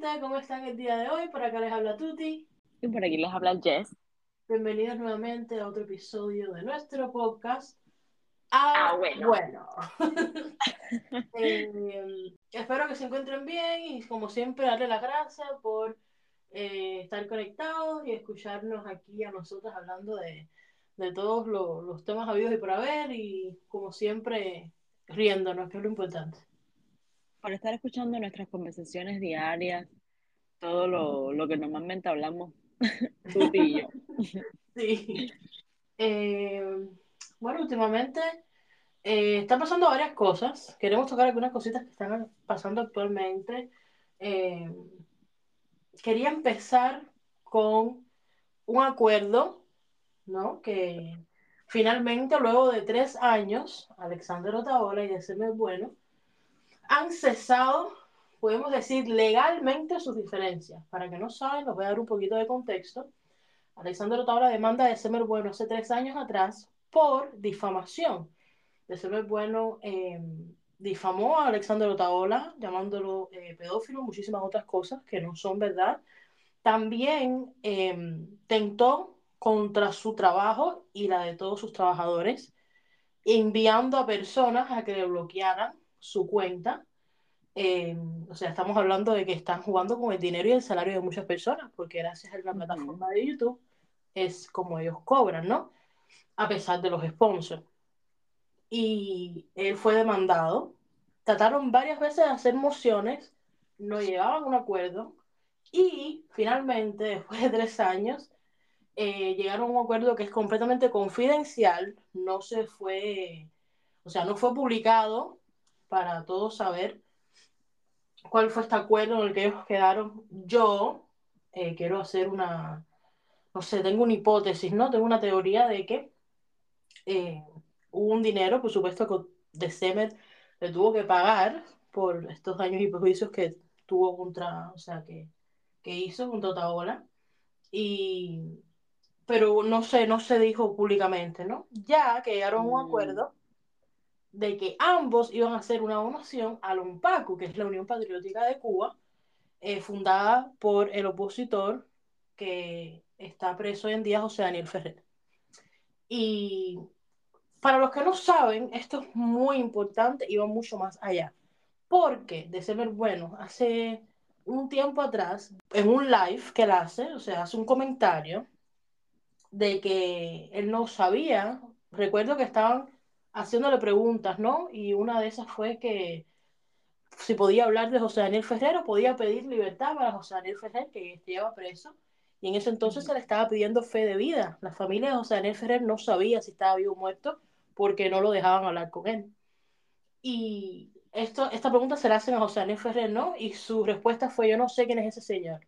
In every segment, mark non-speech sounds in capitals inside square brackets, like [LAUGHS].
gente, ¿cómo están el día de hoy? Por acá les habla Tuti. Y por aquí les habla Jess. Bienvenidos nuevamente a otro episodio de nuestro podcast. Ah, Ah, bueno. bueno. [LAUGHS] Eh, espero que se encuentren bien y como siempre darle las gracias por eh, estar conectados y escucharnos aquí a nosotros hablando de, de todos lo- los temas habidos y por haber y como siempre riéndonos, que es lo importante. Por estar escuchando nuestras conversaciones diarias, todo lo, lo que normalmente hablamos, [LAUGHS] tú y yo. Sí. Eh, bueno, últimamente eh, están pasando varias cosas. Queremos tocar algunas cositas que están pasando actualmente. Eh, quería empezar con un acuerdo, ¿no? Que finalmente, luego de tres años, Alexander Otaola y Deceme Bueno han cesado, podemos decir, legalmente sus diferencias. Para que no saben, les voy a dar un poquito de contexto. Alexander Otaola demanda a December Bueno hace tres años atrás por difamación. December Bueno eh, difamó a Alexander Otaola, llamándolo eh, pedófilo, muchísimas otras cosas que no son verdad. También eh, tentó contra su trabajo y la de todos sus trabajadores, enviando a personas a que le bloquearan su cuenta. Eh, o sea, estamos hablando de que están jugando con el dinero y el salario de muchas personas, porque gracias a la plataforma de YouTube es como ellos cobran, ¿no? A pesar de los sponsors. Y él fue demandado. Trataron varias veces de hacer mociones, no llegaban a un acuerdo. Y finalmente, después de tres años, eh, llegaron a un acuerdo que es completamente confidencial, no se fue, o sea, no fue publicado para todos saber cuál fue este acuerdo en el que ellos quedaron. Yo eh, quiero hacer una, no sé, tengo una hipótesis, ¿no? Tengo una teoría de que eh, hubo un dinero, por supuesto, que de Semer le tuvo que pagar por estos daños y perjuicios que tuvo contra, o sea, que, que hizo contra Otaola. Y, pero no sé, no se dijo públicamente, ¿no? Ya que llegaron a un Mm. acuerdo de que ambos iban a hacer una donación a la UNPACU, que es la Unión Patriótica de Cuba, eh, fundada por el opositor que está preso hoy en día, José Daniel Ferrer. Y para los que no saben, esto es muy importante y va mucho más allá. Porque de ser bueno, hace un tiempo atrás, en un live que él hace, o sea, hace un comentario de que él no sabía, recuerdo que estaban haciéndole preguntas, ¿no? Y una de esas fue que si podía hablar de José Daniel Ferrer o podía pedir libertad para José Daniel Ferrer, que lleva preso. Y en ese entonces se le estaba pidiendo fe de vida. La familia de José Daniel Ferrer no sabía si estaba vivo o muerto porque no lo dejaban hablar con él. Y esto, esta pregunta se la hacen a José Daniel Ferrer, ¿no? Y su respuesta fue, yo no sé quién es ese señor.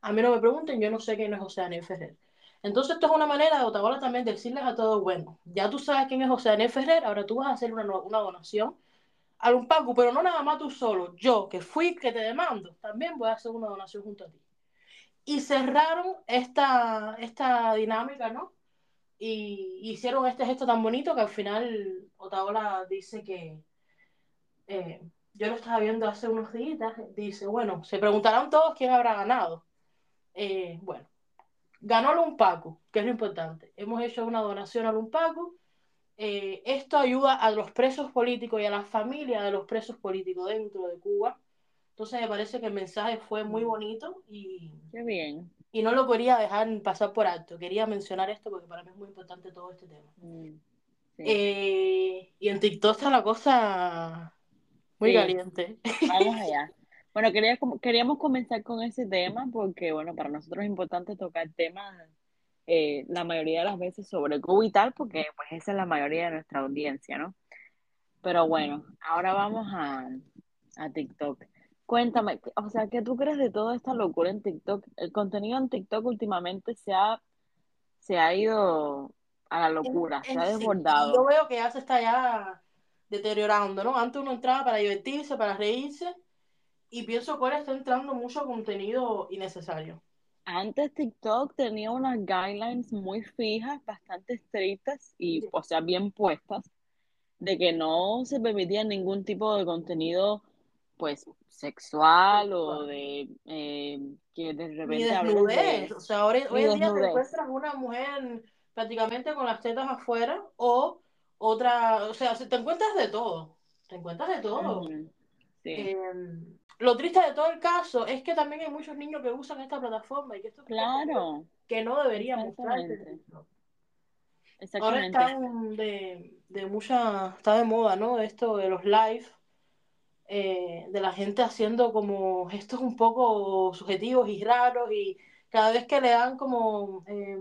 A mí no me pregunten, yo no sé quién es José Daniel Ferrer. Entonces esto es una manera de Otaola también de decirles a todos, bueno, ya tú sabes quién es José Daniel Ferrer, ahora tú vas a hacer una, donación a un Paco, pero no nada más tú solo, yo que fui que te demando, también voy a hacer una donación junto a ti. Y cerraron esta, esta dinámica, ¿no? Y hicieron este gesto tan bonito que al final Otaola dice que, eh, yo lo estaba viendo hace unos días, dice, bueno, se preguntarán todos quién habrá ganado. Eh, bueno, ganó el Unpacu, que es lo importante. Hemos hecho una donación al Unpacu. Eh, esto ayuda a los presos políticos y a la familia de los presos políticos dentro de Cuba. Entonces me parece que el mensaje fue muy bonito y, Qué bien. y no lo quería dejar pasar por alto. Quería mencionar esto porque para mí es muy importante todo este tema. Mm, sí. Eh, y en TikTok está la cosa muy Sí. caliente. Vamos allá. [LAUGHS] Bueno, quería, queríamos comenzar con ese tema porque, bueno, para nosotros es importante tocar temas eh, la mayoría de las veces sobre Cuba y tal, porque pues esa es la mayoría de nuestra audiencia, ¿no? Pero bueno, ahora vamos a, a TikTok. Cuéntame, ¿qué- o sea, ¿qué tú crees de toda esta locura en TikTok? El contenido en TikTok últimamente se ha, se ha ido a la locura, se ha sí. desbordado. Yo veo que ya se está ya deteriorando, ¿no? Antes uno entraba para divertirse, para reírse, y pienso que ahora está entrando mucho contenido innecesario. Antes TikTok tenía unas guidelines muy fijas, bastante estrictas y, Sí. o sea, bien puestas, de que no se permitía ningún tipo de contenido pues sexual o de eh, que de repente desnudez. de O sea, hoy, hoy en día te encuentras una mujer prácticamente con las tetas afuera o otra, o sea, te encuentras de todo. Te encuentras de todo. Sí, Eh, lo triste de todo el caso es que también hay muchos niños que usan esta plataforma y que esto es claro, que no debería mostrarse. exactamente, Ahora están de, de mucha, está de moda, ¿no? Esto de los live, eh, de la gente haciendo como gestos un poco subjetivos y raros y cada vez que le dan como eh,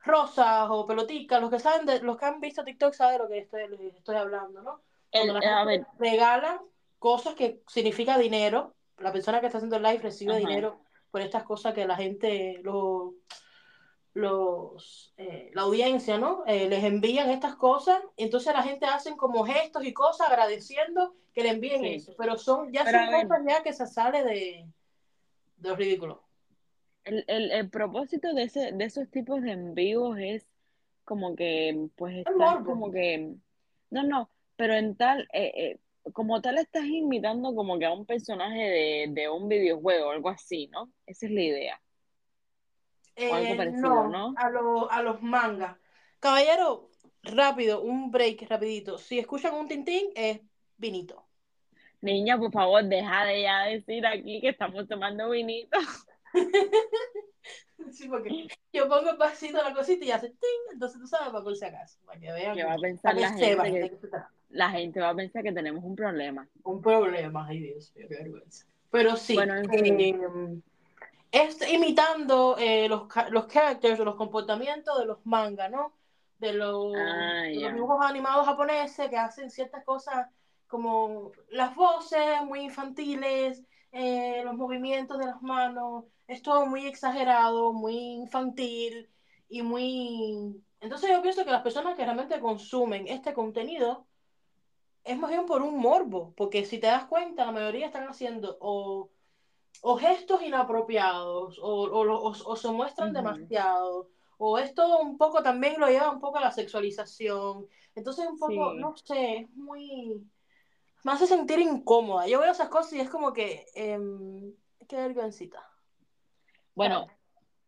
rosas o peloticas, los que saben, de, los que han visto TikTok saben de lo que estoy, les estoy hablando, ¿no? Cuando El- la a gente ver, regala cosas que significa dinero, la persona que está haciendo el live recibe Ajá. dinero por estas cosas que la gente, lo- los, eh, la audiencia, ¿no? Eh, les envían estas cosas, entonces la gente hacen como gestos y cosas agradeciendo que le envíen Sí. eso, pero son, ya Pero son cosas ya que se sale de, de lo ridículo. el, el, el propósito de ese, de esos tipos de envíos es como que, pues morbo. como que, no, no, pero en tal, eh, eh, como tal estás imitando como que a un personaje de, de un videojuego o algo así, ¿no? Esa es la idea. O algo Eh, parecido, no, ¿no? A, lo- a los mangas. Caballero, rápido, un break rapidito. Si escuchan un tintín, es vinito. Niña, por favor, deja de ya decir aquí que estamos tomando vinito. [LAUGHS] Sí, porque yo pongo el pasito la cosita y hace ting, entonces tú sabes para por si acaso, para que vean, ¿Qué va a pensar que la gente? Que se. La gente va a pensar que tenemos un problema. Un problema, ay Dios mío, qué vergüenza. Pero sí, Bueno, en fin. eh, es imitando eh, los, los characters o los comportamientos de los mangas, ¿no? De los, Ah, de los dibujos animados japoneses que hacen ciertas cosas como las voces muy infantiles, eh, los movimientos de las manos, es todo muy exagerado, muy infantil y muy... Entonces yo pienso que las personas que realmente consumen este contenido es más bien por un morbo, porque si te das cuenta, la mayoría están haciendo o, o gestos inapropiados, o, o, se muestran demasiado, o es todo un poco, también lo lleva un poco a la sexualización. Entonces un poco, Sí. no sé, es muy... Me hace sentir incómoda. Yo veo esas cosas y es como que... em, qué vergüencita. Bueno,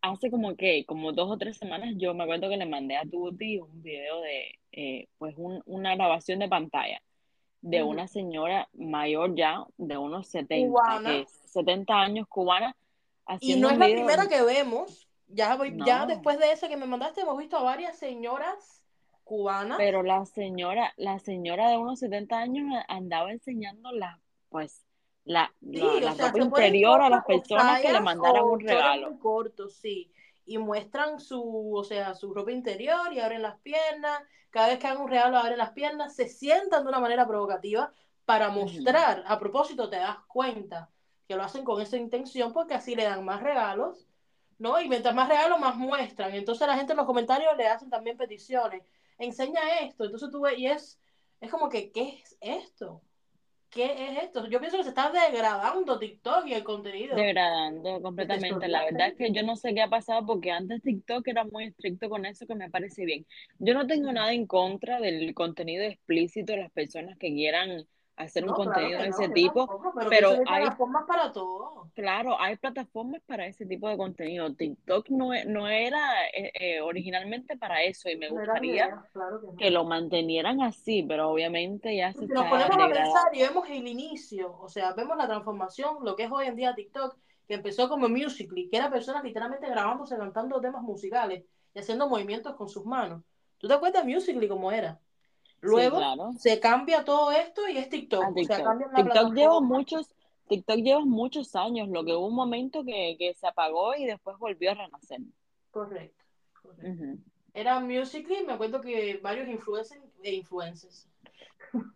hace como que, como dos o tres semanas, yo me acuerdo que le mandé a Tuti un video de, eh, pues, un- una grabación de pantalla de una señora mayor ya, de unos 70, Cubana. que 70 años cubana, Y no es la primera que vemos. Ya, voy- ya después de ese que me mandaste, hemos visto a varias señoras cubanas. Pero la señora, la señora de unos 70 años andaba enseñando la, pues, la, Sí, la, la sea, ropa interior a las personas que le mandaran un regalo. muy cortos, sí. Y muestran su, o sea, su ropa interior y abren las piernas. Cada vez que hagan un regalo, abren las piernas. Se sientan de una manera provocativa para mostrar. A propósito, te das cuenta que lo hacen con esa intención porque así le dan más regalos, ¿no? Y mientras más regalos, más muestran. Entonces la gente en los comentarios le hacen también peticiones. Enseña esto. Entonces tú ves, y es, es como que, ¿qué es esto? ¿Qué es esto? Yo pienso que se está degradando TikTok y el contenido. Degradando completamente. La verdad es que yo no sé qué ha pasado porque antes TikTok era muy estricto con eso que me parece bien. Yo no tengo nada en contra del contenido explícito de las personas que quieran hacer un claro contenido de no, ese tipo, tampoco, pero, hay plataformas para todo. claro, hay plataformas para ese tipo de contenido. TikTok no, e- no era eh, eh, originalmente para eso y me gustaría idea, claro que no. que lo mantenieran así, pero obviamente ya se Si nos está ponemos a pensar y vemos el inicio, o sea, vemos la transformación, lo que es hoy en día TikTok, que empezó como Musical.ly, que era personas literalmente grabándose, cantando temas musicales y haciendo movimientos con sus manos. ¿Tú te acuerdas Musical.ly cómo era? Luego claro. se cambia todo esto y es TikTok. a O sea, TikTok. lleva muchos, TikTok lleva muchos años, lo que hubo un momento que, que se apagó y después volvió a renacer. Correcto. Era Musical.ly, me acuerdo que varios influencers e influencers. [LAUGHS]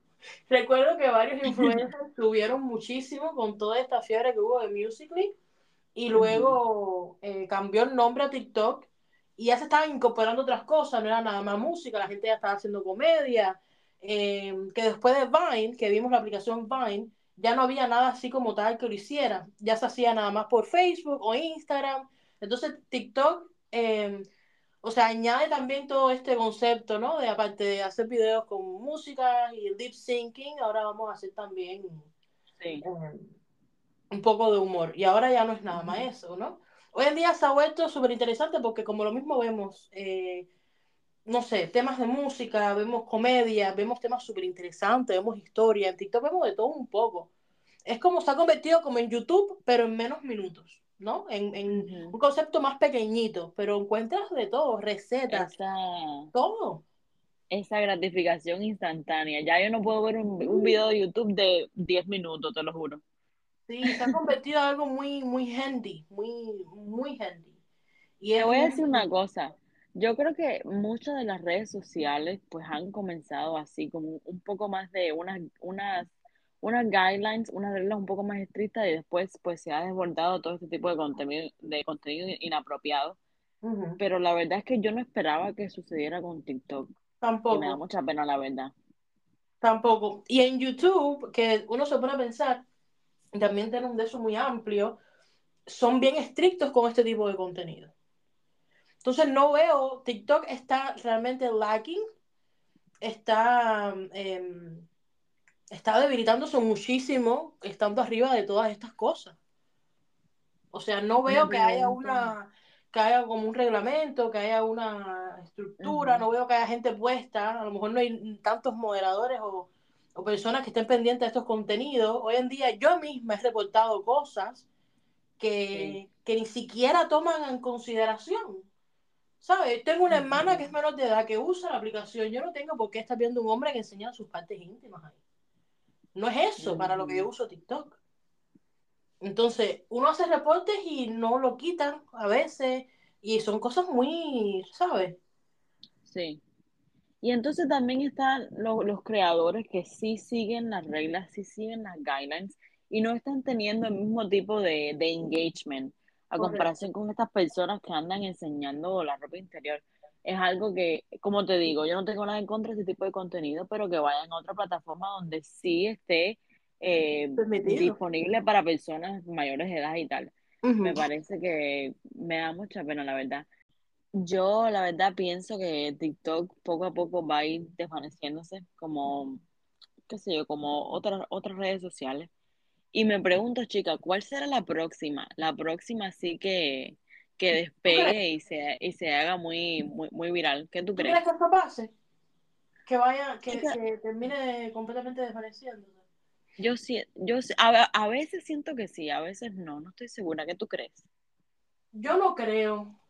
Recuerdo que varios [LAUGHS] influencers tuvieron muchísimo con toda esta fiebre que hubo de Musical.ly y luego eh, cambió el nombre a TikTok y ya se estaban incorporando otras cosas, no era nada más música, la gente ya estaba haciendo comedia, eh, que después de Vine, que vimos la aplicación Vine, ya no había nada así como tal que lo hiciera, ya se hacía nada más por Facebook o Instagram, entonces TikTok, eh, o sea, añade también todo este concepto, ¿no? De aparte de hacer videos con música y lip syncing, ahora vamos a hacer también Sí. eh, un poco de humor. Y ahora ya no es nada más eso, ¿no? Hoy en día se ha vuelto súper interesante porque como lo mismo vemos, eh, no sé, temas de música, vemos comedia, vemos temas súper interesantes, vemos historia, en TikTok vemos de todo un poco. Es como se ha convertido como en YouTube, pero en menos minutos, ¿no? En, en un concepto más pequeñito, pero encuentras de todo, recetas, Esa, todo. esa gratificación instantánea. Ya yo no puedo ver un, un video de YouTube de 10 minutos, te lo juro. Sí, se ha convertido en algo muy, muy handy, muy, muy handy. Y Te voy a decir una cosa. Yo creo que muchas de las redes sociales pues han comenzado así, como un poco más de unas, unas, unas guidelines, unas reglas un poco más estrictas y después pues se ha desbordado todo este tipo de contenido, de contenido inapropiado. Pero la verdad es que yo no esperaba que sucediera con TikTok y me da Tampoco, mucha pena la verdad. tampoco. Y en YouTube, que uno se pone a pensar, también tiene un eso muy amplio, son bien estrictos con este tipo de contenido. Entonces no veo, TikTok está realmente lacking, está, eh, está debilitándose muchísimo, estando arriba de todas estas cosas. O sea, no veo que haya una, que haya como un reglamento, que haya una estructura, no veo que haya gente puesta, a lo mejor no hay tantos moderadores o, o personas que estén pendientes de estos contenidos. Hoy en día yo misma he reportado cosas sí, que, que ni siquiera toman en consideración. ¿Sabes? Tengo una hermana que es menor de edad que usa la aplicación. Yo no tengo por qué estar viendo un hombre que enseña sus partes íntimas ahí. No es eso para lo que yo uso TikTok. Entonces, uno hace reportes y no lo quitan a veces. Y son cosas muy, ¿sabes? sí. Y entonces también están lo- los creadores que sí siguen las reglas, sí siguen las guidelines y no están teniendo el mismo tipo de, de engagement a Correcto. comparación con estas personas que andan enseñando la ropa interior. Es algo que, como te digo, yo no tengo nada en contra de este tipo de contenido, pero que vayan a otra plataforma donde sí esté eh, disponible para personas mayores de edad y tal. Me parece que me da mucha pena, la verdad. Yo, la verdad, pienso que TikTok poco a poco va a ir desvaneciéndose como, qué sé yo, como otras, otras redes sociales. Y me pregunto, chica, ¿cuál será la próxima? La próxima sí que, que despegue y se, y se haga muy, muy, muy viral. ¿Qué tú ¿Tú crees crees? que pase? Que vaya, que, Chica, que termine completamente desvaneciéndose. yo sí, yo a, a veces siento que sí, a veces no, no estoy segura. ¿Qué tú crees? Yo no creo.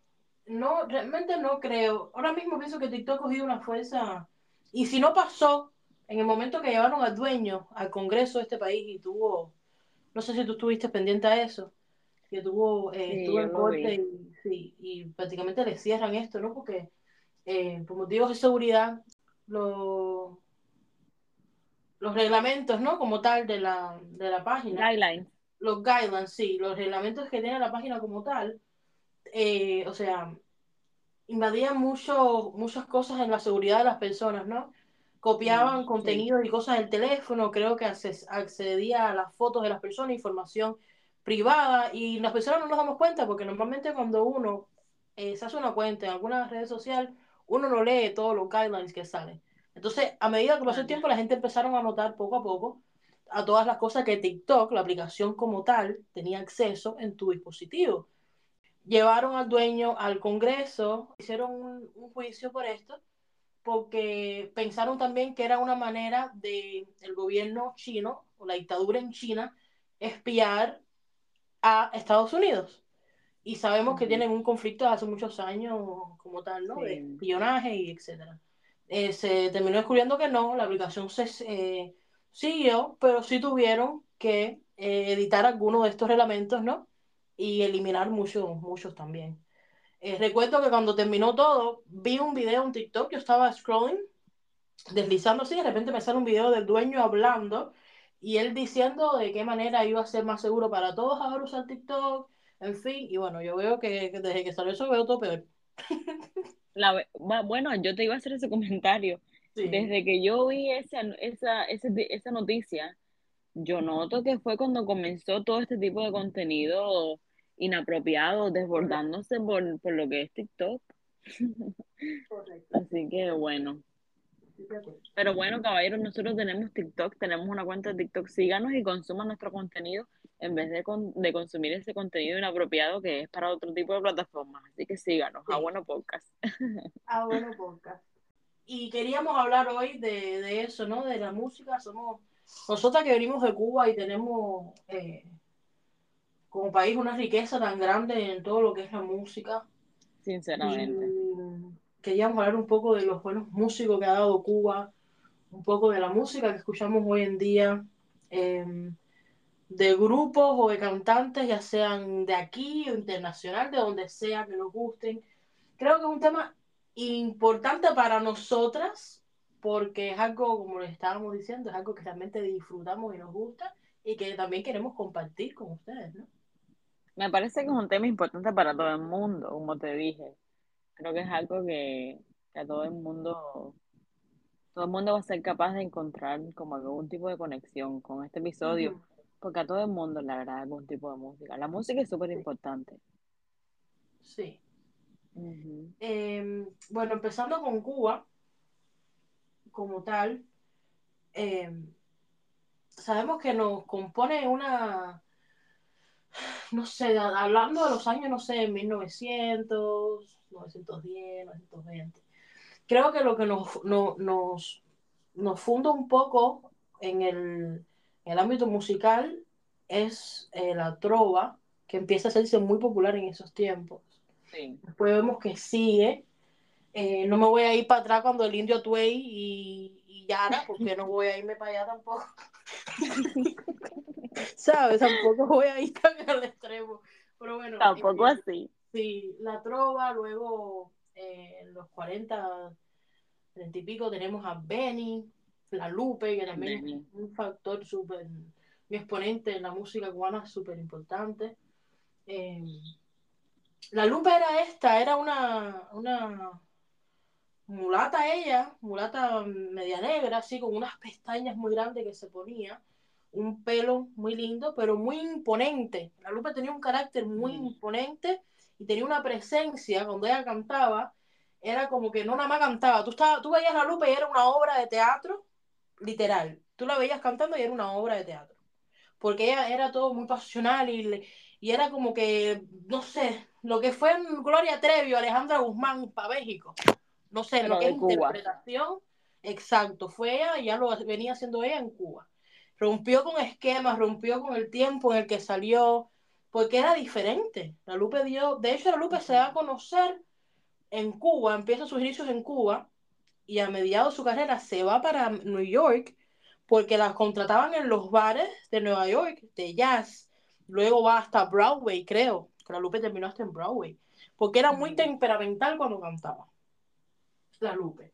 No, realmente no creo. Ahora mismo pienso que TikTok ha cogido una fuerza. Y si no pasó, en el momento que llevaron al dueño al Congreso de este país y tuvo, no sé si tú estuviste pendiente a eso, que tuvo, eh, Sí, estuvo en corte y, sí, y prácticamente le cierran esto, ¿no? Porque eh, por motivos de seguridad, lo- los reglamentos, ¿no? Como tal de la, de la página, Guidelines. los guidelines, sí, los reglamentos que tiene la página como tal, eh, o sea, invadían mucho, muchas cosas en la seguridad de las personas, ¿no? Mm, Copiaban sí, contenidos y cosas del teléfono, creo que accedía a las fotos de las personas, información privada, y las personas no nos damos cuenta porque normalmente cuando uno eh, se hace una cuenta en alguna red social, uno no lee todos los guidelines que salen. Entonces, a medida que pasó el tiempo, la gente empezaron a notar poco a poco a todas las cosas que TikTok, la aplicación como tal, tenía acceso en tu dispositivo llevaron al dueño al Congreso, hicieron un, un, juicio por esto, porque pensaron también que era una manera de el gobierno chino o la dictadura en China espiar a Estados Unidos. Y sabemos que tienen un conflicto hace muchos años como tal, ¿no? De Sí. espionaje y etcétera. Eh, se terminó descubriendo que no, la aplicación se eh, siguió, pero sí tuvieron que eh, editar algunos de estos reglamentos, ¿no? Y eliminar muchos, muchos también. Eh, recuerdo que cuando terminó todo, vi un video en TikTok, yo estaba scrolling, deslizando así, de repente me sale un video del dueño hablando y él diciendo de qué manera iba a ser más seguro para todos ahora usar TikTok, en fin, y bueno, yo veo que, que desde que salió eso veo todo peor. La, bueno, yo te iba a hacer ese comentario. Sí, Desde que yo vi esa, esa, ese- esa noticia, yo noto que fue cuando comenzó todo este tipo de contenido inapropiado, desbordándose por, por lo que es TikTok. [LAUGHS] correcto. Así que bueno, Pero bueno, caballeros, nosotros tenemos TikTok, tenemos una cuenta de TikTok, síganos y consuman nuestro contenido en vez de, de consumir ese contenido inapropiado que es para otro tipo de plataformas. Así que síganos, a bueno podcast. [LAUGHS] A bueno podcast. Y queríamos hablar hoy de, de, eso, ¿no? De la música. Somos nosotras que venimos de Cuba y tenemos eh, como país una riqueza tan grande en todo lo que es la música. Sinceramente. queríamos hablar un poco de los buenos músicos que ha dado Cuba, un poco de la música que escuchamos hoy en día, em, de grupos o de cantantes, ya sean de aquí o internacional, de donde sea que nos gusten. Creo que es un tema importante para nosotras, porque es algo, como les estábamos diciendo, es algo que realmente disfrutamos y nos gusta y que también queremos compartir con ustedes, ¿no? Me parece que es un tema importante para todo el mundo, como te dije. Creo que es algo que, a todo el mundo, todo el mundo va a ser capaz de encontrar como algún tipo de conexión con este episodio, porque a todo el mundo le agrada algún tipo de música. La música es súper importante. Sí. Em, bueno, empezando con Cuba, como tal, em, sabemos que nos compone una no sé, hablando de los años, no sé, 1900, 910, 920. Creo que lo que nos, nos, nos funda un poco en el, ámbito musical es eh, la trova, que empieza a hacerse muy popular en esos tiempos. Después vemos que sigue. Eh, no me voy a ir para atrás cuando el indio Tuey y, y Yara, porque no voy a irme para allá tampoco. [LAUGHS] ¿Sabes? Tampoco voy a ir tan al extremo. Pero bueno. Tampoco eh, así. Sí, la trova, luego eh, en los 40, 30 y pico tenemos a Benny, la Lupe, que también es un factor súper, mi exponente en la música cubana súper importante. Em, la Lupe era esta, era una, una mulata ella, mulata media negra, así con unas pestañas muy grandes que se ponía un pelo muy lindo, pero muy imponente. La Lupe tenía un carácter muy mm. imponente y tenía una presencia cuando ella cantaba, era como que no nada más cantaba, tú, estabas, tú veías la Lupe y era una obra de teatro, literal. Tú la veías cantando y era una obra de teatro. Porque ella era todo muy pasional y, y era como que, no sé, lo que fue en Gloria Trevi Alejandra Guzmán para México. No sé, lo que es interpretación, exacto, fue ella y ya lo venía haciendo ella en Cuba rompió con esquemas, rompió con el tiempo en el que salió, porque era diferente. La Lupe dio, de hecho la Lupe se da a conocer en Cuba, empieza sus inicios en Cuba y a mediados de su carrera se va para New York porque la contrataban en los bares de Nueva York de jazz. Luego va hasta Broadway, creo, que la Lupe terminó hasta en Broadway, porque era muy temperamental cuando cantaba. La Lupe.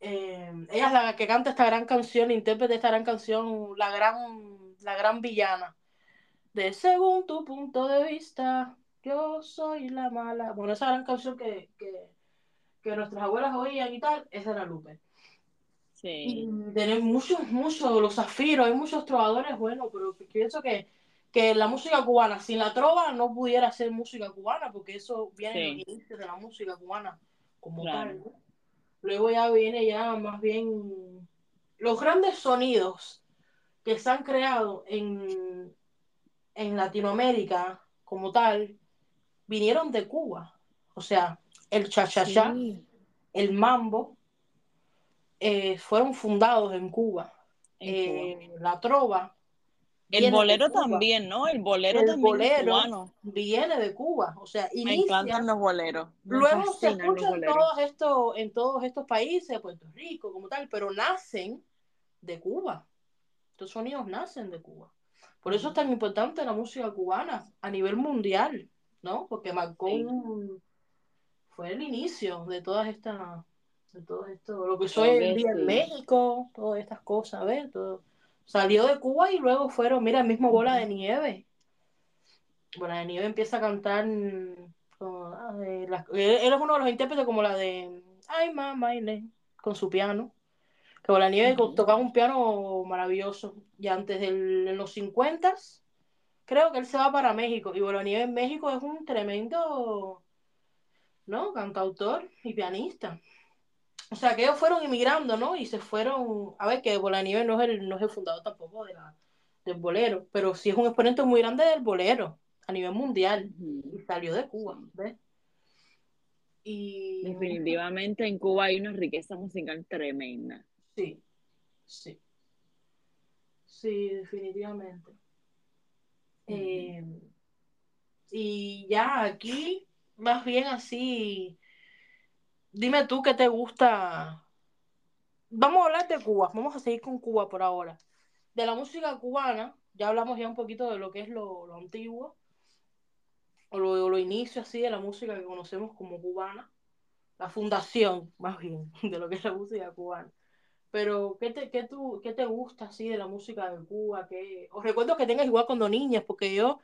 Eh, ella es la que canta esta gran canción, intérprete esta gran canción, la gran, la gran villana. De según tu punto de vista, yo soy la mala. Bueno, esa gran canción que, que, que nuestras abuelas oían y tal, es de la Lupe. Sí. tenemos muchos, muchos, los zafiros, hay muchos trovadores buenos, pero pienso que, que la música cubana, sin la trova no pudiera ser música cubana, porque eso viene de la música cubana como tal. Luego ya viene ya más bien los grandes sonidos que se han creado en, en Latinoamérica como tal, vinieron de Cuba. O sea, el cha-cha-cha, el mambo, eh, fueron fundados en Cuba. Eh, la trova, el bolero también, ¿no? El bolero también bolero viene de Cuba, o sea, inicia, Me encantan los boleros. luego se escuchan todos estos, en todos estos países, Puerto Rico, como tal, pero nacen de Cuba. Estos sonidos nacen de Cuba. Por eso es tan importante la música cubana a nivel mundial, ¿no? Porque marcó fue el inicio de todas estas, de todo esto, lo que soy en día en México, todas estas cosas, ¿ves? Todo Salió de Cuba y luego fueron, mira, el mismo Bola de Nieve. Bola de Nieve empieza a cantar. Ah, él es uno de los intérpretes como la de Ay, mamá, con su piano. Que Bola de Nieve tocaba un piano maravilloso. Y antes de los 50 creo que él se va para México. Y Bola de Nieve en México es un tremendo, ¿no? Cantautor y pianista. O sea, que ellos fueron inmigrando, ¿no? Y se fueron, a ver, que Bolanieve no es el, no es el fundador tampoco de la, del bolero, pero sí es un exponente muy grande del bolero a nivel mundial. Y salió de Cuba, ¿ves? Y... Definitivamente en Cuba hay una riqueza musical tremenda. Sí, sí. Sí, definitivamente. Eh, y ya aquí, más bien así, dime tú qué te gusta. Vamos a hablar de Cuba, vamos a seguir con Cuba por ahora. De la música cubana, ya hablamos ya un poquito de lo que es lo, antiguo, o lo, lo inicio así de la música que conocemos como cubana, la fundación, más bien, [LAUGHS] de lo que es la música cubana. Pero, ¿qué te, qué tú, qué te gusta así de la música de Cuba? ¿Qué... Os recuerdo que tengas igual cuando niñas, porque yo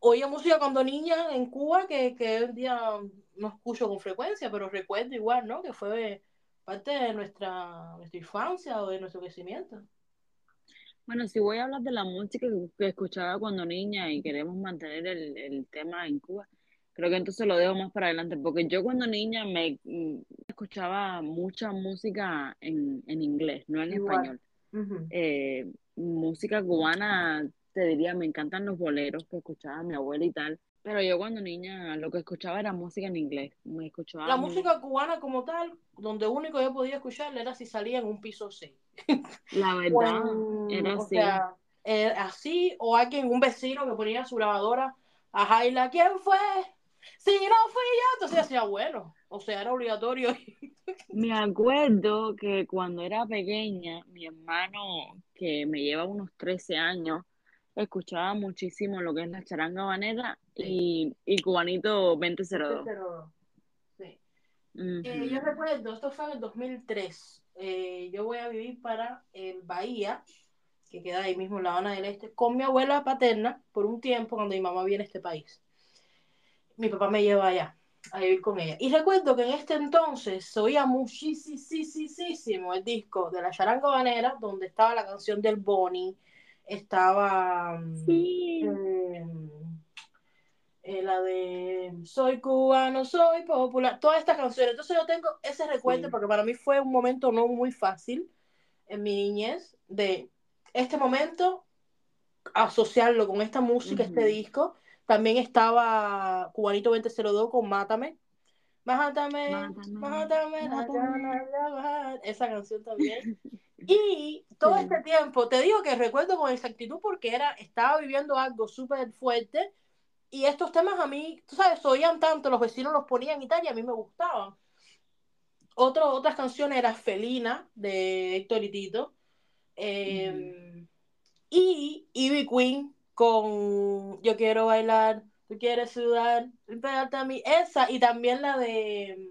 oía música cuando niña en Cuba que, que hoy en día no escucho con frecuencia, pero recuerdo igual, ¿no? Que fue parte de nuestra, nuestra infancia o de nuestro crecimiento. Bueno, si voy a hablar de la música que escuchaba cuando niña y queremos mantener el, el tema en Cuba, creo que entonces lo dejo más para adelante, porque yo cuando niña me mm, escuchaba mucha música en, en inglés, no en español. Eh, música cubana, te diría, me encantan los boleros que escuchaba mi abuela y tal, pero yo cuando niña lo que escuchaba era música en inglés. Me escuchaba la música cubana como tal, donde único yo podía escucharla era si salía en un piso 6. La [LAUGHS] verdad, era o así. Sea, eh, así, o alguien, un vecino que ponía su grabadora a Jaila, ¿quién fue? Si no fui yo, entonces decía, bueno, o sea, era obligatorio. [LAUGHS] Me acuerdo que cuando era pequeña, mi hermano, que me lleva unos 13 años, escuchaba muchísimo lo que es la charanga banera y, y Cubanito 2002. 2002. Sí. Eh, yo recuerdo, esto fue en el 2003. Eh, yo voy a vivir para el Bahía, que queda ahí mismo en La Habana del Este, con mi abuela paterna por un tiempo cuando mi mamá viene a este país mi papá me lleva allá a vivir con ella. Y recuerdo que en este entonces se oía muchísimo el disco de la charanga banera, donde estaba la canción del Bonnie, estaba sí. eh, eh, la de Soy cubano, soy popular, todas estas canciones. Entonces yo tengo ese recuerdo porque para mí fue un momento no muy fácil en mi niñez de este momento asociarlo con esta música, este disco también estaba Cubanito 2002 con Mátame. Mátame, mátame, mátame, esa canción también. [LAUGHS] Y todo este tiempo, te digo que recuerdo con exactitud porque era, estaba viviendo algo súper fuerte y estos temas a mí, tú sabes, oían tanto, los vecinos los ponían y tal, y a mí me gustaban. Otro, otras canciones era Felina de Héctor y Tito. Eh, Y Ivy Queen con Yo quiero bailar, tú quieres sudar, pégate a mí, esa, y también la de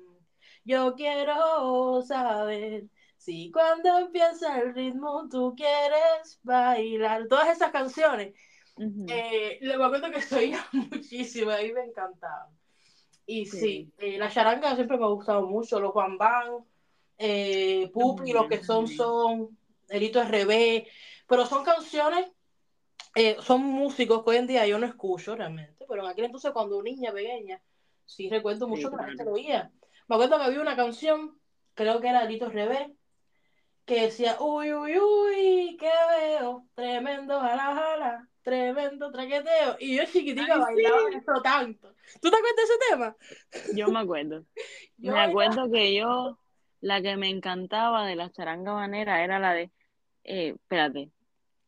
Yo quiero saber si cuando empieza el ritmo tú quieres bailar, todas esas canciones. Eh, le acuerdo que [LAUGHS] oía muchísimo, a mí me encantaba. Y sí, eh, la charanga siempre me ha gustado mucho, los Juan Van, eh, Pupi, los que son son, Elito RB, pero son canciones eh, son músicos que hoy en día yo no escucho realmente, pero en aquel entonces cuando niña pequeña, sí recuerdo mucho que la gente lo oía. Me acuerdo que había una canción, creo que era Lito Revés, que decía, uy, uy, uy, qué veo, tremendo jala, jala, tremendo traqueteo. Y yo chiquitica bailaba eso tanto. ¿Tú te acuerdas de ese tema? Yo me acuerdo. [LAUGHS] me acuerdo que yo, la que me encantaba de la charanga manera era la de, eh, espérate,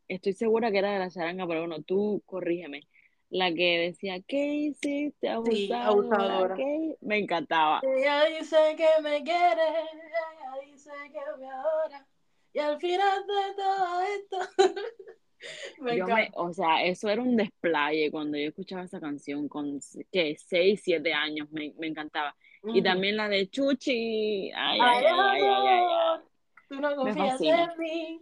estoy segura que era de la charanga, pero bueno, tú corrígeme. La que decía, ¿qué hiciste, abusadora? Sí, Me encantaba. Ella dice que me quiere, ella dice que me adora. Y al final de todo esto... [LAUGHS] me yo me, o sea, eso era un desplaye cuando yo escuchaba esa canción con, ¿qué? 6, 7 años, me, me encantaba. Y también la de Chuchi. Ay, ay, ay, ay, ay, ay, Tú no confías en mí.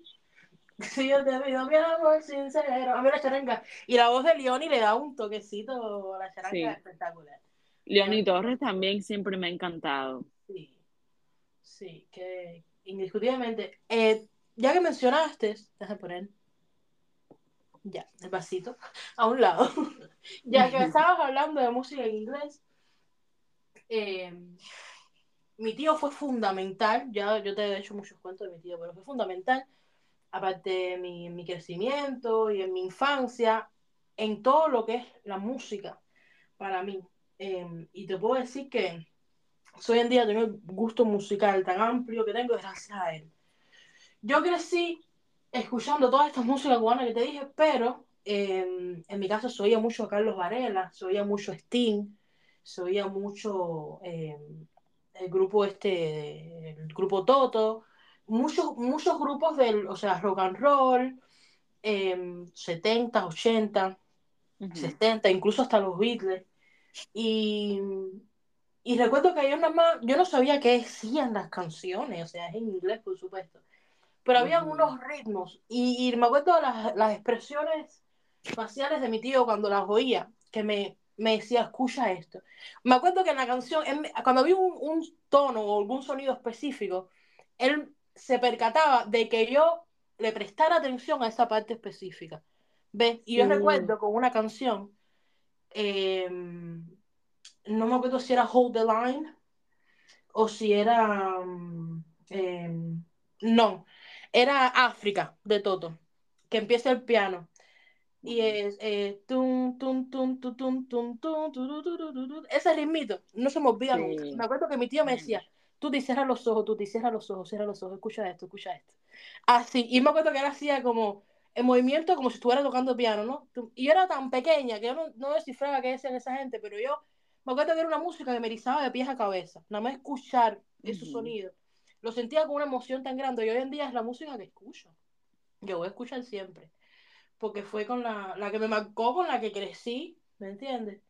Sí, yo te pido mi amor sincero. A mí la charanga. Y la voz de Leoni le da un toquecito a la charanga espectacular. Leoni Torres también siempre me ha encantado. Sí, sí, que indiscutiblemente. Eh, ya que mencionaste, déjame poner ya, el vasito a un lado. [LAUGHS] ya que estabas hablando de música en inglés, eh, mi tío fue fundamental, ya yo te he hecho muchos cuentos de mi tío, pero fue fundamental, aparte de mi, mi crecimiento y en mi infancia, en todo lo que es la música para mí. Eh, y te puedo decir que hoy en día tengo el gusto musical tan amplio que tengo gracias a él. Yo crecí escuchando todas estas músicas cubanas que te dije, pero eh, en mi caso se oía mucho Carlos Varela, se oía mucho Sting, se oía mucho eh, el grupo este, el grupo Toto, muchos, muchos grupos del, o sea, rock and roll, eh, 70, 80, Ujú. 70, incluso hasta los Beatles. Y, y recuerdo que yo nada más, yo no sabía qué decían las canciones, o sea, es en inglés, por supuesto. Pero había Ujú. unos ritmos, y, y me acuerdo de las, las expresiones faciales de mi tío cuando las oía, que me, me decía, escucha esto. Me acuerdo que en la canción, cuando había un, un tono o algún sonido específico, él se percataba de que yo le prestara atención a esa parte específica. ¿Ves? Y yo recuerdo con una canción, eh, no me acuerdo si era Hold the Line o si era. mm, eh, no, era África de Toto, que empieza el piano. Y es eh, tum, tum, tum, tum, tum, tum, tum, tu, tu, tu, tu, tu, tu. ese ritmito, no se me olvida nunca. Me acuerdo que mi tío me decía, tú te cierras los ojos, tú te cierras los ojos, cierra los ojos, escucha esto, escucha esto. Así, y me acuerdo que él hacía como el movimiento como si estuviera tocando piano, ¿no? Y yo era tan pequeña que yo no, no descifraba qué decían esa gente, pero yo me acuerdo que era una música que me erizaba de pies a cabeza, nada más escuchar esos Ujú. sonidos. Lo sentía con una emoción tan grande y hoy en día es la música que escucho. Yo voy a escuchar siempre porque fue con la, la que me marcó, con la que crecí, ¿me entiendes?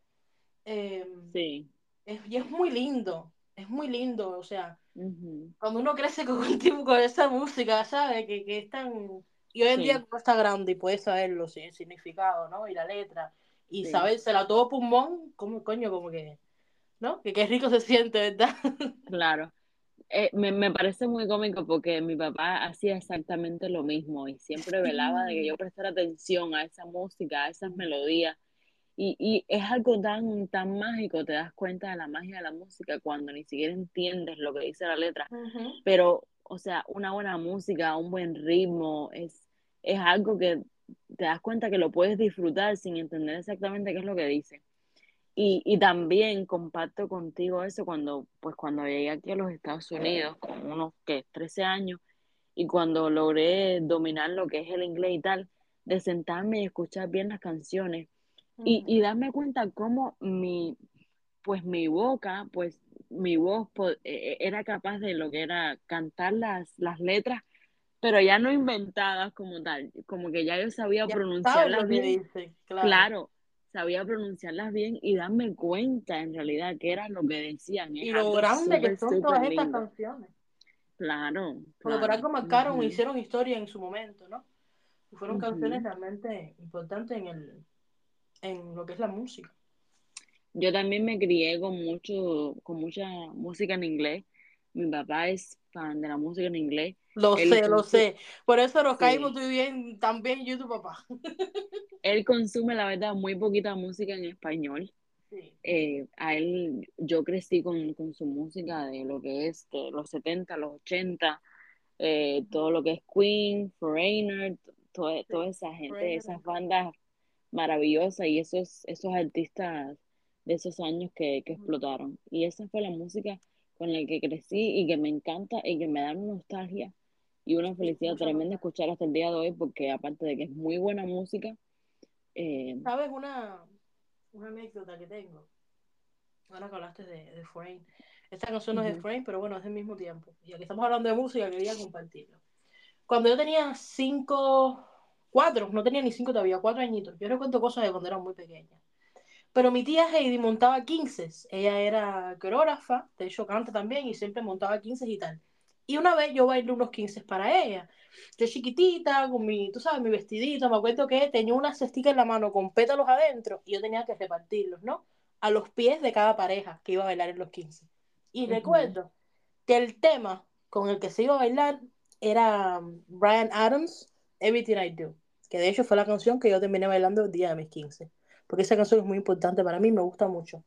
Eh, Sí. es, y es muy lindo, es muy lindo, o sea, Ujú. cuando uno crece con, un tipo, con esa música, ¿sabes? Que, que es tan... Y hoy en Sí. día uno está grande y puede saberlo, sí, el significado, ¿no? Y la letra, y Sí. sabérsela todo pulmón, como coño, como que, ¿no? Que qué rico se siente, ¿verdad? [LAUGHS] Claro. Eh, me, me parece muy cómico porque mi papá hacía exactamente lo mismo y siempre velaba de que yo prestara atención a esa música, a esas melodías. Y, y es algo tan, tan mágico, te das cuenta de la magia de la música cuando ni siquiera entiendes lo que dice la letra. Pero, o sea, una buena música, un buen ritmo, es, es algo que te das cuenta que lo puedes disfrutar sin entender exactamente qué es lo que dice. Y, y también comparto contigo eso cuando, pues cuando llegué aquí a los Estados Unidos con unos, ¿qué? 13 años y cuando logré dominar lo que es el inglés y tal, de sentarme y escuchar bien las canciones y, y darme cuenta cómo mi, pues mi boca, pues mi voz po- eh, era capaz de lo que era cantar las, las letras, pero ya no inventadas como tal, como que ya yo sabía Ya pronunciarlas lo que bien, dice, claro. claro, sabía pronunciarlas bien y darme cuenta en realidad que era lo que decían. Y lo grande que son todas estas canciones. Claro, por claro. algo marcaron, Ujú, hicieron historia en su momento, ¿no? Y fueron canciones realmente importantes en el, en lo que es la música. Yo también me crié con mucho, con mucha música en inglés. Mi papá es fan de la música en inglés. Lo Él sé, lo sé. Por eso nos caímos sí, tú y bien, también yo y tu papá. [LAUGHS] él consume, la verdad, muy poquita música en español. Sí. Eh, a él, yo crecí con, con su música de lo que es de los 70, los 80, eh, todo lo que es Queen, Foreigner, to- toda esa gente, esas bandas maravillosas y esos, esos artistas de esos años que, que explotaron. Y esa fue la música con la que crecí y que me encanta y que me da una nostalgia y una felicidad mucha tremenda nostalgia. escuchar hasta el día de hoy porque aparte de que es muy buena música, eh, ¿Sabes una, una anécdota que tengo? Ahora que hablaste de, de Foreign. Esta canción no es de Foreign, pero bueno, es del mismo tiempo. Y ya que estamos hablando de música, quería compartirlo. Cuando yo tenía cinco, cuatro, no tenía ni cinco todavía, cuatro añitos. Yo recuerdo cosas de cuando era muy pequeña. Pero mi tía Heidi montaba 15. Ella era coreógrafa, de hecho canta también y siempre montaba 15 y tal. Y una vez yo bailé unos 15 para ella. Yo chiquitita, con mi, tú sabes, mi vestidito, me acuerdo que tenía una cestica en la mano con pétalos adentro y yo tenía que repartirlos, ¿no? A los pies de cada pareja que iba a bailar en los 15. Y ujú, recuerdo que el tema con el que se iba a bailar era um, Brian Adams, Everything I Do, que de hecho fue la canción que yo terminé bailando el día de mis 15 porque esa canción es muy importante para mí, me gusta mucho.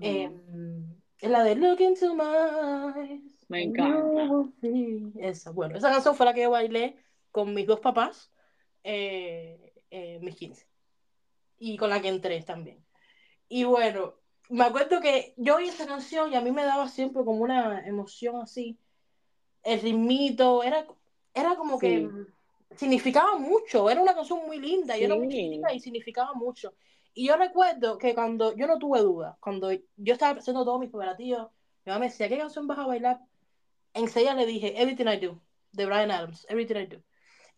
Eh, ujú. Es la de Look into my eyes. Me encanta. Esa, bueno, esa canción fue la que yo bailé con mis dos papás, eh, eh, mis 15. Y con la que entré también. Y bueno, me acuerdo que yo oí esa canción y a mí me daba siempre como una emoción así. El ritmito, era, era como Sí. que significaba mucho. Era una canción muy linda. Yo era muy Sí. chiquitita y significaba mucho. Y yo recuerdo que cuando yo no tuve duda, cuando yo estaba haciendo todos mis preparativos, mi mamá me decía, ¿qué canción vas a bailar? Enseguida le dije, Everything I Do, de Brian Adams, Everything I Do.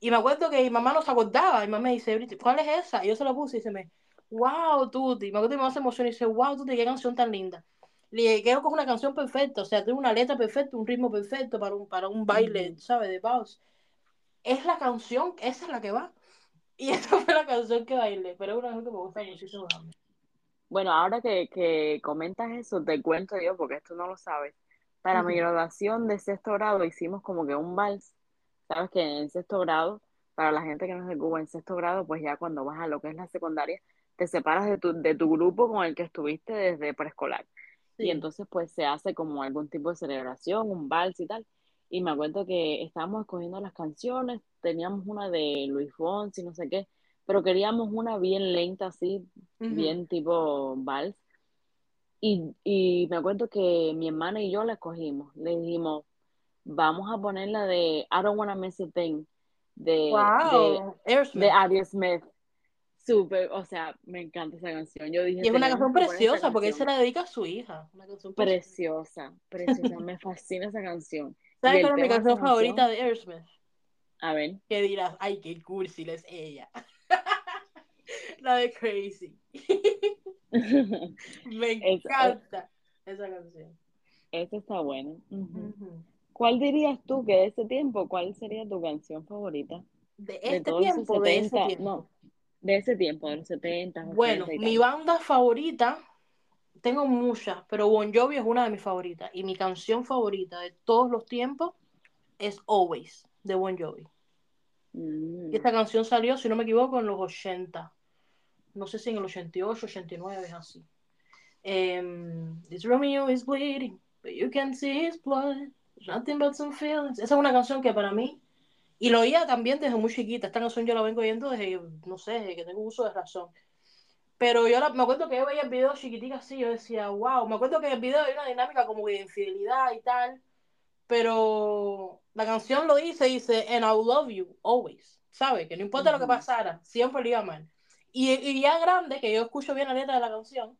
Y me acuerdo que mi mamá no se acordaba, y mi mamá me dice, "Everything- ¿cuál es esa? Y yo se la puse y se me, wow, Tuti. Me acuerdo que mi mamá se emocionó y dice, wow, Tuti, qué canción tan linda. Le dije, creo que es una canción perfecta, o sea, tiene una letra perfecta, un ritmo perfecto para un, para un baile, Ujú. ¿sabes? De vals. Es la canción, esa es la que va. Y [LAUGHS] esa fue la canción que bailé, pero es una canción que me gusta muchísimo. Bueno, ahora que, que comentas eso, te cuento yo, porque esto no lo sabes. Para mi graduación de sexto grado hicimos como que un vals. Sabes que en sexto grado, para la gente que no es de Cuba, en sexto grado, pues ya cuando vas a lo que es la secundaria, te separas de tu, de tu grupo con el que estuviste desde preescolar. Y entonces pues se hace como algún tipo de celebración, un vals y tal. Y me acuerdo que estábamos escogiendo las canciones, teníamos una de Luis Fonsi, no sé qué, pero queríamos una bien lenta, así, bien tipo vals. Y, y me acuerdo que mi hermana y yo la escogimos. Le dijimos, vamos a poner la de I Don't Wanna Miss a Thing de, de, Wow, de Aerosmith. Addie Smith. Súper, o sea, me encanta esa canción. Yo dije, Y es una canción preciosa porque él se canción. la dedica a su hija. Una canción preciosa. Preciosa, preciosa. Me fascina esa canción. ¿Sabes cuál es mi canción favorita de Aerosmith? a ver, Que dirás, ay, qué cursi es ella. [LAUGHS] la de Crazy. [LAUGHS] Me encanta esa canción. esa está buena. ¿Cuál dirías tú que de ese tiempo, cuál sería tu canción favorita? De este tiempo, de ese 70, tiempo. no, de ese tiempo, de los 70, Bueno, 80 y mi banda favorita, tengo muchas, pero Bon Jovi es una de mis favoritas. Y mi canción favorita de todos los tiempos es Always, de Bon Jovi. Y Mm, esta canción salió, si no me equivoco, en los 80. No sé si en el 88, 89, es así. Em, This Romeo is bleeding, but you can see his blood. There's nothing but some feelings. Esa es una canción que para mí, y lo oía también desde muy chiquita. Esta canción yo la vengo oyendo desde, no sé, desde que tengo uso de razón. Pero yo la- me acuerdo que yo veía el video chiquitica así, yo decía, wow. Me acuerdo que en el video hay una dinámica como de infidelidad y tal. Pero la canción lo dice, dice, and I love you always. ¿Sabes? Que no importa lo que pasara, siempre le iba mal. Y, y ya grande, que yo escucho bien la letra de la canción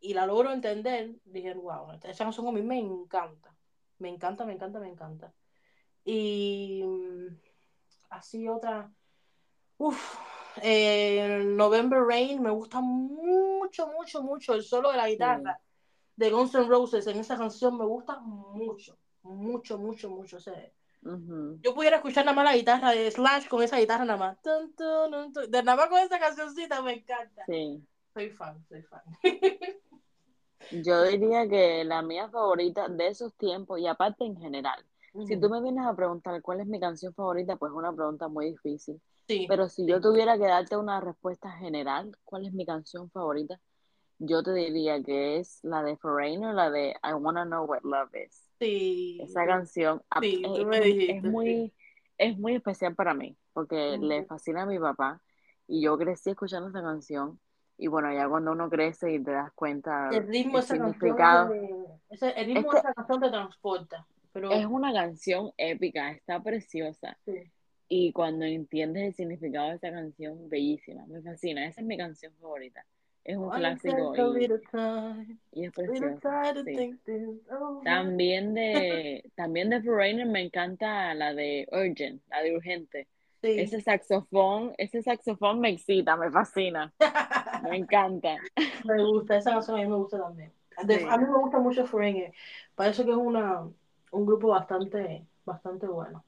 y la logro entender, dije, wow, esa canción a mí me encanta. Me encanta, me encanta, me encanta. Y mm, así otra. Uf, eh, November Rain me gusta mucho, mucho, mucho. El solo de la guitarra de Guns N' Roses en esa canción me gusta mucho, mucho, mucho, mucho. O sea, yo pudiera escuchar nada más la guitarra de Slash con esa guitarra nada más. Tun, tun. De nada más con esa cancioncita me encanta. Sí. Soy fan, soy fan. Yo diría que la mía favorita de esos tiempos, y aparte en general, si tú me vienes a preguntar cuál es mi canción favorita, pues es una pregunta muy difícil. Sí, Pero si yo tuviera que darte una respuesta general, ¿cuál es mi canción favorita? Yo te diría que es la de Foreigner, la de I Wanna Know What Love Is. Sí, Esa canción sí, es, tú me que es muy, es muy especial para mí, porque le fascina a mi papá y yo crecí escuchando esa canción. Y bueno, ya cuando uno crece y te das cuenta El ritmo de esa canción significado, de, ese- el ritmo de que esa canción te transporta. Pero es una canción épica, está preciosa. sí. Y cuando entiendes el significado de esa canción, bellísima, me fascina. Esa es mi canción favorita. Es un clásico y, es preciosa, sí. También de, [LAUGHS] también de Foreigner me encanta la de Urgent, la de Urgente. Sí. Ese saxofón, ese saxofón me excita, me fascina, me [LAUGHS] encanta. Me gusta, esa canción a mí me gusta también. De- Sí. a mí me gusta mucho Foreigner. Parece que es una, un grupo bastante, bastante bueno.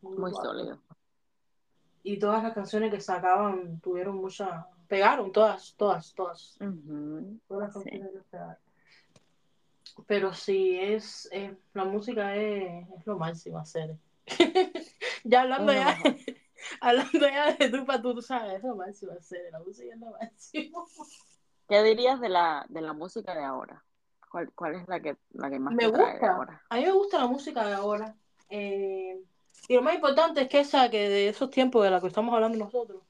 Muy sólido. Y todas las canciones que sacaban tuvieron mucha. Pegaron todas, todas, todas. Todas las sí. canciones que pegaron. Pero sí, es, la música es, es lo máximo hacer. [LAUGHS] ya hablando ya, [LAUGHS] hablando ya de tú para tú, tú sabes, es lo máximo hacer. La música es lo máximo. [LAUGHS] ¿Qué dirías de la, de la música de ahora? ¿Cuál, cuál es la que, la que más Me te trae gusta, ahora? a mí me gusta la música de ahora. Eh, y lo más importante es que esa que de esos tiempos de la que estamos hablando nosotros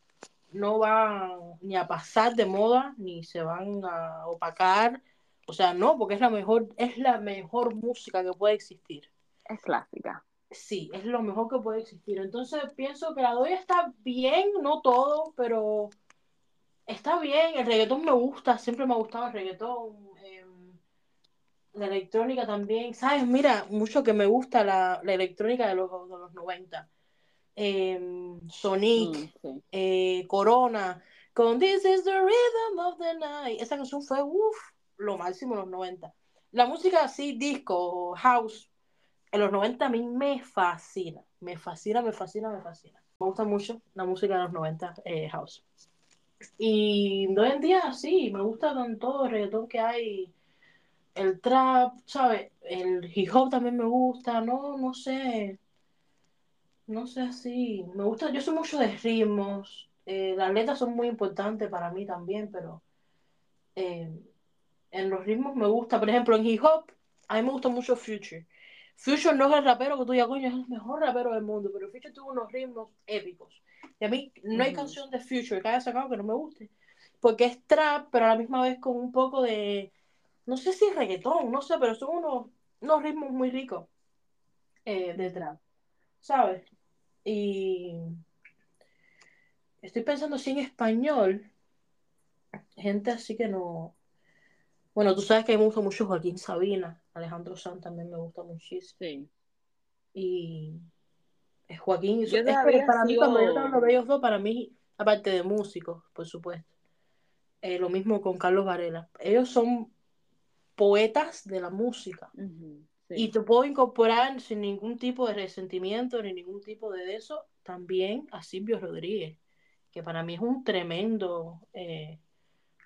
no van ni a pasar de moda, ni se van a opacar. O sea, no, porque es la mejor, es la mejor música que puede existir. Es clásica. Sí, es lo mejor que puede existir. Entonces pienso que la doy está bien, no todo, pero está bien. El reggaetón me gusta, siempre me ha gustado el reggaetón. La electrónica también. ¿Sabes? Mira, mucho que me gusta la, la electrónica de los, de los 90. Eh, Sonic, Mm, sí. eh, Corona, con This is the Rhythm of the Night. Esa canción fue, uff, lo máximo en los 90. La música así, disco, house, en los 90 a mí me fascina. Me fascina, me fascina, me fascina. Me gusta mucho la música de los 90, eh, house. Y de hoy en día sí, me gusta con todo el reggaetón que hay, el trap, ¿sabes? El hip hop también me gusta, no, no sé, no sé así. Me gusta, yo soy mucho de ritmos, eh, las letras son muy importantes para mí también, pero eh, en los ritmos me gusta, por ejemplo, en hip hop, a mí me gusta mucho Future. Future no es el rapero que tú ya coño, es el mejor rapero del mundo, pero Future tuvo unos ritmos épicos. Y a mí no hay canción de Future que haya sacado que no me guste, porque es trap, pero a la misma vez con un poco de, no sé si reggaetón, no sé, pero son unos, unos ritmos muy ricos eh, de trap, ¿sabes? Y estoy pensando si en español, gente así que no... Bueno, tú sabes que me gusta mucho Joaquín Sabina, Alejandro Sanz también me gusta muchísimo. Sí. Y es Joaquín, y Yo es para mí, cuando yo hablo de ellos dos, para mí, aparte de músicos, por supuesto, eh, lo mismo con Carlos Varela. Ellos son poetas de la música. Sí. Y te puedo incorporar sin ningún tipo de resentimiento ni ningún tipo de eso también a Silvio Rodríguez, que para mí es un tremendo eh,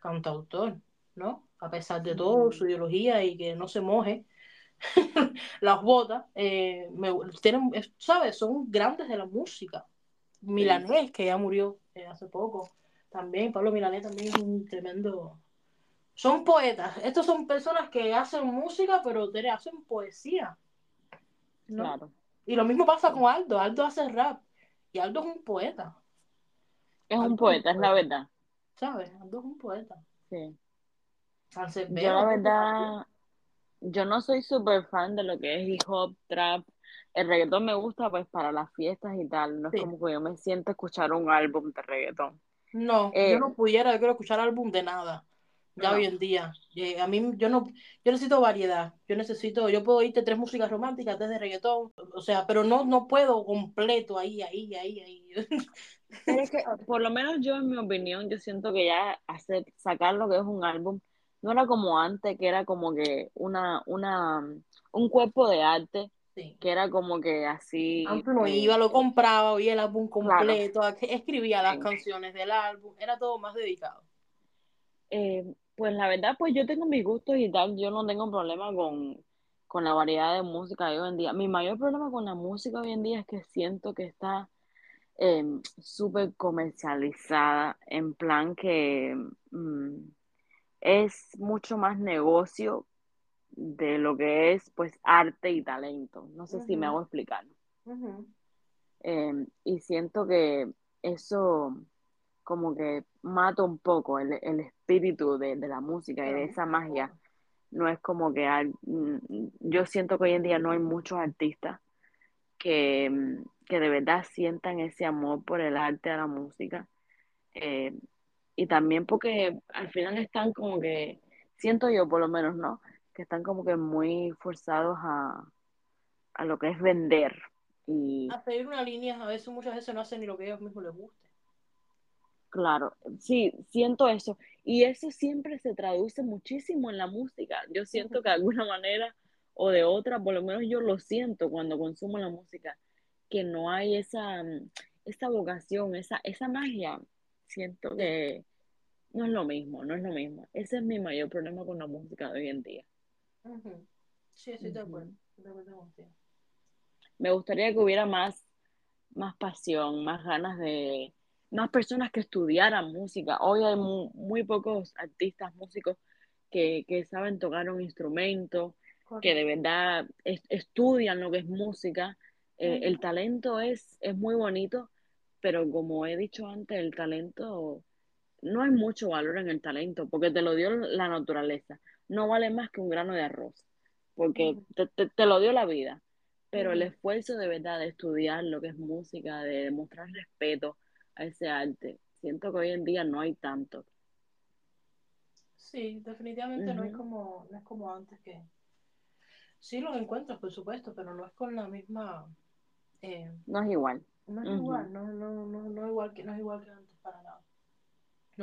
cantautor, ¿no? A pesar de todo, su ideología y que no se moje [LAUGHS] las botas, eh, me, tienen, es- ¿sabes? Son grandes de la música. Milanés, que ya murió eh, hace poco, también, Pablo Milanés también es un tremendo... Son poetas, estos son personas que hacen música, pero te- hacen poesía, ¿no? Claro. Y lo mismo pasa con Aldo, Aldo hace rap, y Aldo es un poeta, Es Aldo un poeta, es la verdad. ¿sabes? Aldo es un poeta. Sí. Yo la verdad, yo no soy súper fan de lo que es hip hop, trap. El reggaetón me gusta pues para las fiestas y tal. No es como que yo me siento escuchar un álbum de reggaetón. No, yo Eh, no pudiera, yo quiero escuchar álbum de nada. Ya No. hoy en día. Eh, a mí, yo no, yo necesito variedad. Yo necesito, yo puedo irte tres músicas románticas, tres de reggaetón, o sea, pero no, no puedo completo ahí, ahí, ahí, ahí. [LAUGHS] Es que, por lo menos yo, en mi opinión, yo siento que ya hacer, sacar lo que es un álbum, no era como antes, que era como que una, una, un cuerpo de arte, Sí. que era como que así, Antes uno eh, iba, lo compraba, oía el álbum claro, completo, escribía las sí. canciones del álbum, era todo más dedicado. Eh, pues la verdad, pues yo tengo mis gustos y tal, yo no tengo problema con, con la variedad de música de hoy en día. Mi mayor problema con la música hoy en día es que siento que está eh, súper comercializada, en plan que mm, es mucho más negocio de lo que es pues arte y talento. No sé si me hago explicar. Eh, y siento que eso como que mata un poco el, el espíritu de, de la música y de esa magia. No es como que hay- mm, yo siento que hoy en día no hay muchos artistas que, mm, que de verdad sientan ese amor por el arte de la música. Eh, y también porque al final están como que, siento yo por lo menos, ¿no? Que están como que muy forzados a, a lo que es vender. Y A seguir una línea, a veces, muchas veces no hacen ni lo que a ellos mismos les guste. Claro, sí, siento eso. Y eso siempre se traduce muchísimo en la música. Yo siento que de alguna manera o de otra, por lo menos yo lo siento cuando consumo la música, que no hay esa, mm, esa vocación, esa, esa magia. Siento que no es lo mismo, no es lo mismo. Ese es mi mayor problema con la música de hoy en día. Ujú. Sí, estoy de acuerdo. Me gustaría que hubiera más, más pasión, más ganas de, más personas que estudiaran música. Hoy hay mu- muy, pocos artistas, músicos que, que saben tocar un instrumento, que de verdad estudian lo que es música. Eh, el talento es, es muy bonito, pero como he dicho antes, el talento, no hay mucho valor en el talento, porque te lo dio la naturaleza. No vale más que un grano de arroz, porque te, te, lo dio la vida. Pero el esfuerzo de verdad de estudiar lo que es música, de demostrar respeto a ese arte, siento que hoy en día no hay tanto. Sí, definitivamente no, es como, no es como antes que... Sí los encuentras, por supuesto, pero no es con la misma... Eh, no es igual. No es igual, no, no, no, no, igual que, no es igual que antes para nada.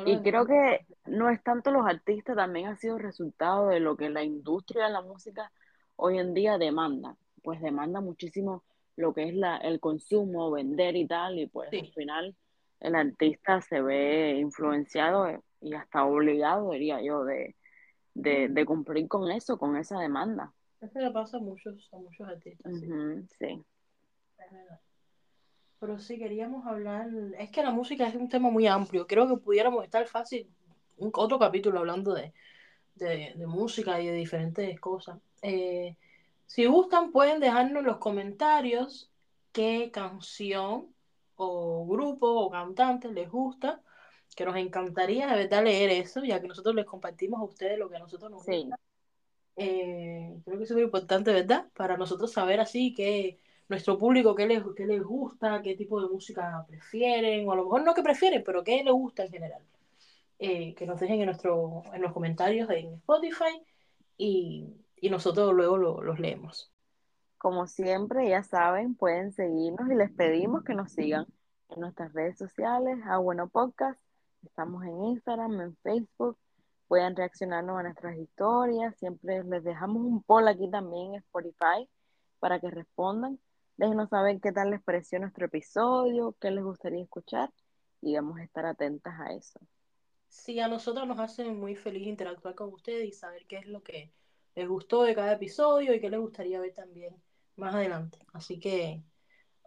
y creo que no es tanto los artistas, también ha sido resultado de lo que la industria de la música hoy en día demanda. Pues demanda muchísimo lo que es la, el consumo, vender y tal, y pues al final el artista se ve influenciado y hasta obligado, diría yo, de, de, cumplir con eso, con esa demanda. Eso le pasa a muchos, a muchos artistas. sí. Pero sí, queríamos hablar. Es que la música es un tema muy amplio. Creo que pudiéramos estar fácil un, otro capítulo hablando de, música y de diferentes cosas. Eh, si gustan, pueden dejarnos en los comentarios qué canción o grupo o cantante les gusta, que nos encantaría de verdad leer eso, ya que nosotros les compartimos a ustedes lo que a nosotros nos gusta. Eh, creo que es muy importante, ¿verdad? Para nosotros saber así que nuestro público qué les, qué les gusta, qué tipo de música prefieren, o a lo mejor no que prefieren, pero qué les gusta en general. Eh, que nos dejen en, nuestro, en los comentarios en Spotify y, y nosotros luego los leemos. Como siempre, ya saben, pueden seguirnos y les pedimos que nos sigan en nuestras redes sociales, a Bueno Podcast. Estamos en Instagram, en Facebook. Pueden reaccionarnos a nuestras historias. Siempre les dejamos un poll aquí también en Spotify para que respondan. Déjenos saber qué tal les pareció nuestro episodio, qué les gustaría escuchar y vamos a estar atentas a eso. Sí, a nosotros nos hace muy feliz interactuar con ustedes y saber qué es lo que les gustó de cada episodio y qué les gustaría ver también más adelante. Así que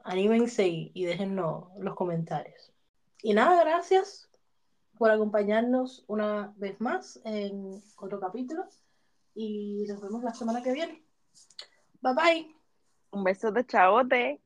anímense y, y los comentarios. Y nada, gracias por acompañarnos una vez más en otro capítulo y nos vemos la semana que viene. Bye bye. Un beso de chavote.